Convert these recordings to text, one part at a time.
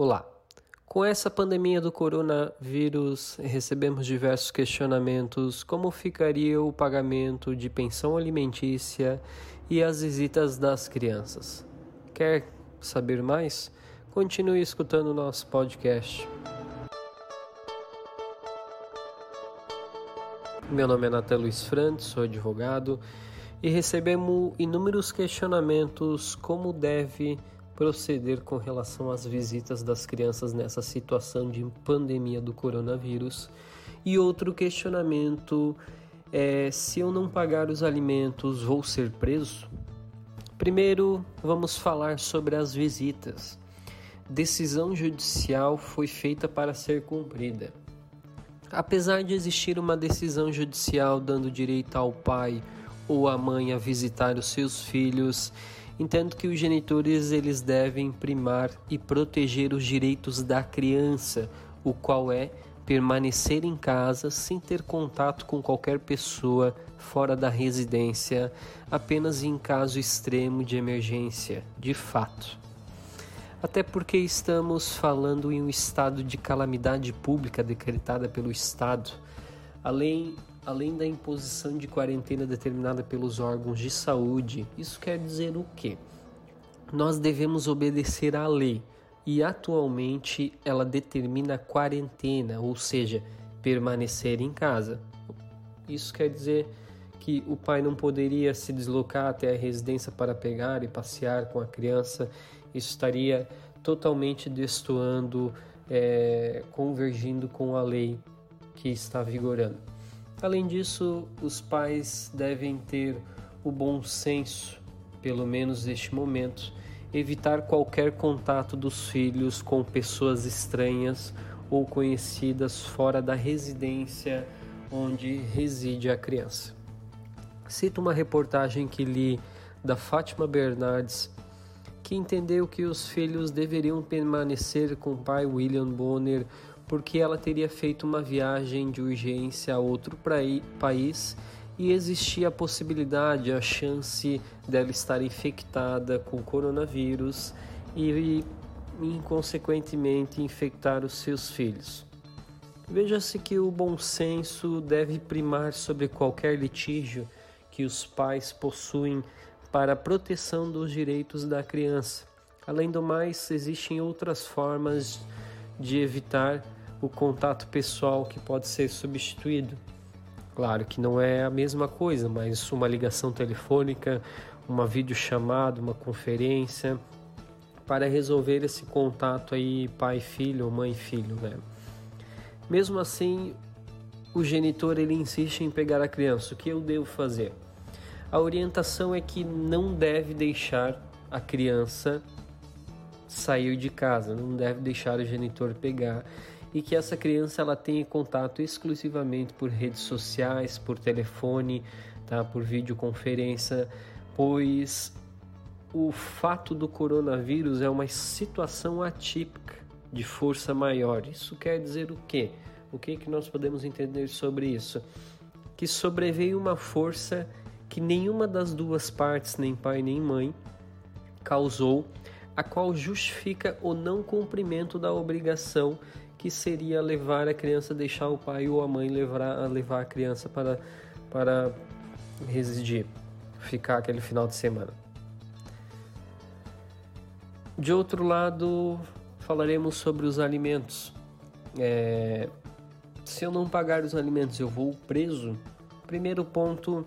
Olá! Com essa pandemia do coronavírus, recebemos diversos questionamentos como ficaria o pagamento de pensão alimentícia e as visitas das crianças. Quer saber mais? Continue escutando nosso podcast. Meu nome é Natália Luiz Frantes, sou advogado e recebemos inúmeros questionamentos como deve proceder com relação às visitas das crianças nessa situação de pandemia do coronavírus. E outro questionamento é: se eu não pagar os alimentos, vou ser preso? Primeiro, vamos falar sobre as visitas. Decisão judicial foi feita para ser cumprida. Apesar de existir uma decisão judicial dando direito ao pai ou à mãe a visitar os seus filhos, Entendo que os genitores eles devem primar e proteger os direitos da criança, o qual é permanecer em casa sem ter contato com qualquer pessoa fora da residência, apenas em caso extremo de emergência, de fato. Até porque estamos falando em um estado de calamidade pública decretada pelo Estado, além além da imposição de quarentena determinada pelos órgãos de saúde, isso quer dizer o quê? Nós devemos obedecer à lei e atualmente ela determina a quarentena, ou seja, permanecer em casa. Isso quer dizer que o pai não poderia se deslocar até a residência para pegar e passear com a criança, isso estaria totalmente destoando, é, convergindo com a lei que está vigorando. Além disso, os pais devem ter o bom senso, pelo menos neste momento, evitar qualquer contato dos filhos com pessoas estranhas ou conhecidas fora da residência onde reside a criança. Cito uma reportagem que li da Fátima Bernardes, que entendeu que os filhos deveriam permanecer com o pai William Bonner porque ela teria feito uma viagem de urgência a outro país e existia a possibilidade, a chance dela estar infectada com coronavírus e, inconsequentemente, infectar os seus filhos. Veja-se que o bom senso deve primar sobre qualquer litígio que os pais possuem para a proteção dos direitos da criança. Além do mais, existem outras formas de evitar o contato pessoal que pode ser substituído. Claro que não é a mesma coisa, mas uma ligação telefônica, uma videochamada, uma conferência para resolver esse contato aí pai-filho ou mãe-filho, né? Mesmo assim, o genitor ele insiste em pegar a criança. O que eu devo fazer? A orientação é que não deve deixar a criança sair de casa, não deve deixar o genitor pegar e que essa criança ela tenha contato exclusivamente por redes sociais, por telefone, tá? por videoconferência, pois o fato do coronavírus é uma situação atípica de força maior. Isso quer dizer o quê? O que, que nós podemos entender sobre isso? Que sobreveio uma força que nenhuma das duas partes, nem pai nem mãe, causou, a qual justifica o não cumprimento da obrigação que seria levar a criança, deixar o pai ou a mãe levar, levar a criança para, para residir, ficar aquele final de semana. De outro lado, falaremos sobre os alimentos. É, se eu não pagar os alimentos, eu vou preso? Primeiro ponto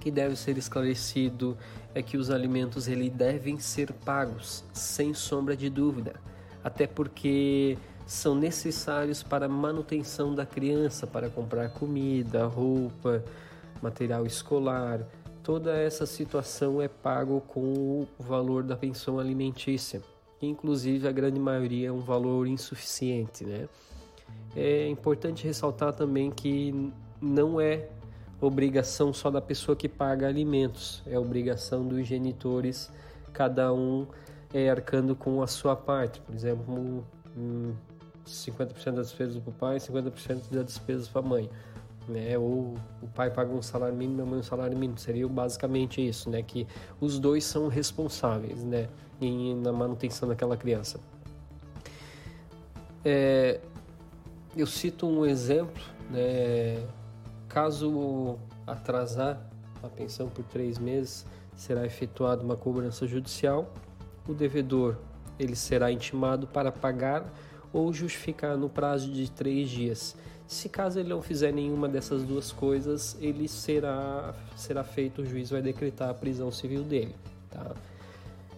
que deve ser esclarecido é que os alimentos ele devem ser pagos, sem sombra de dúvida. Até porque são necessários para a manutenção da criança, para comprar comida, roupa, material escolar. Toda essa situação é pago com o valor da pensão alimentícia, que inclusive a grande maioria é um valor insuficiente, né? É importante ressaltar também que não é obrigação só da pessoa que paga alimentos, é obrigação dos genitores, cada um é arcando com a sua parte. Por exemplo, 50% das despesas para o pai e 50% das despesas para a mãe. Né? Ou o pai paga um salário mínimo a mãe um salário mínimo. Seria basicamente isso, né? Que os dois são responsáveis, né? Na manutenção daquela criança. é, eu cito um exemplo, né? caso atrasar a pensão por três meses, será efetuada uma cobrança judicial. O devedor ele será intimado para pagar ou justificar no prazo de três dias. Se caso ele não fizer nenhuma dessas duas coisas, ele será será feito, o juiz vai decretar a prisão civil dele. Tá?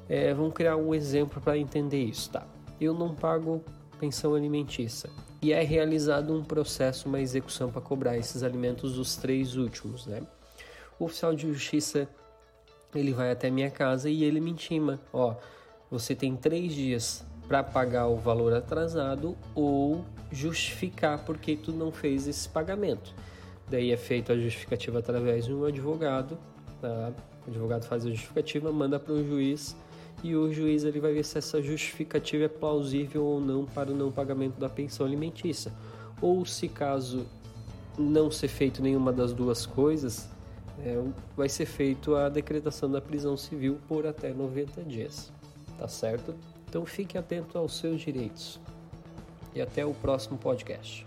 É, vamos criar um exemplo para entender isso. Tá? Eu não pago pensão alimentícia e é realizado um processo, uma execução para cobrar esses alimentos dos três últimos. Né? O oficial de justiça ele vai até minha casa e ele me intima, ó, você tem três dias para pagar o valor atrasado ou justificar porque tu não fez esse pagamento. Daí é feita a justificativa através de um advogado, tá? o advogado faz a justificativa, manda para o juiz e o juiz ele vai ver se essa justificativa é plausível ou não para o não pagamento da pensão alimentícia. Ou se caso não ser feito nenhuma das duas coisas, é, vai ser feito a decretação da prisão civil por até 90 dias. Tá certo? Então fique atento aos seus direitos. E até o próximo podcast.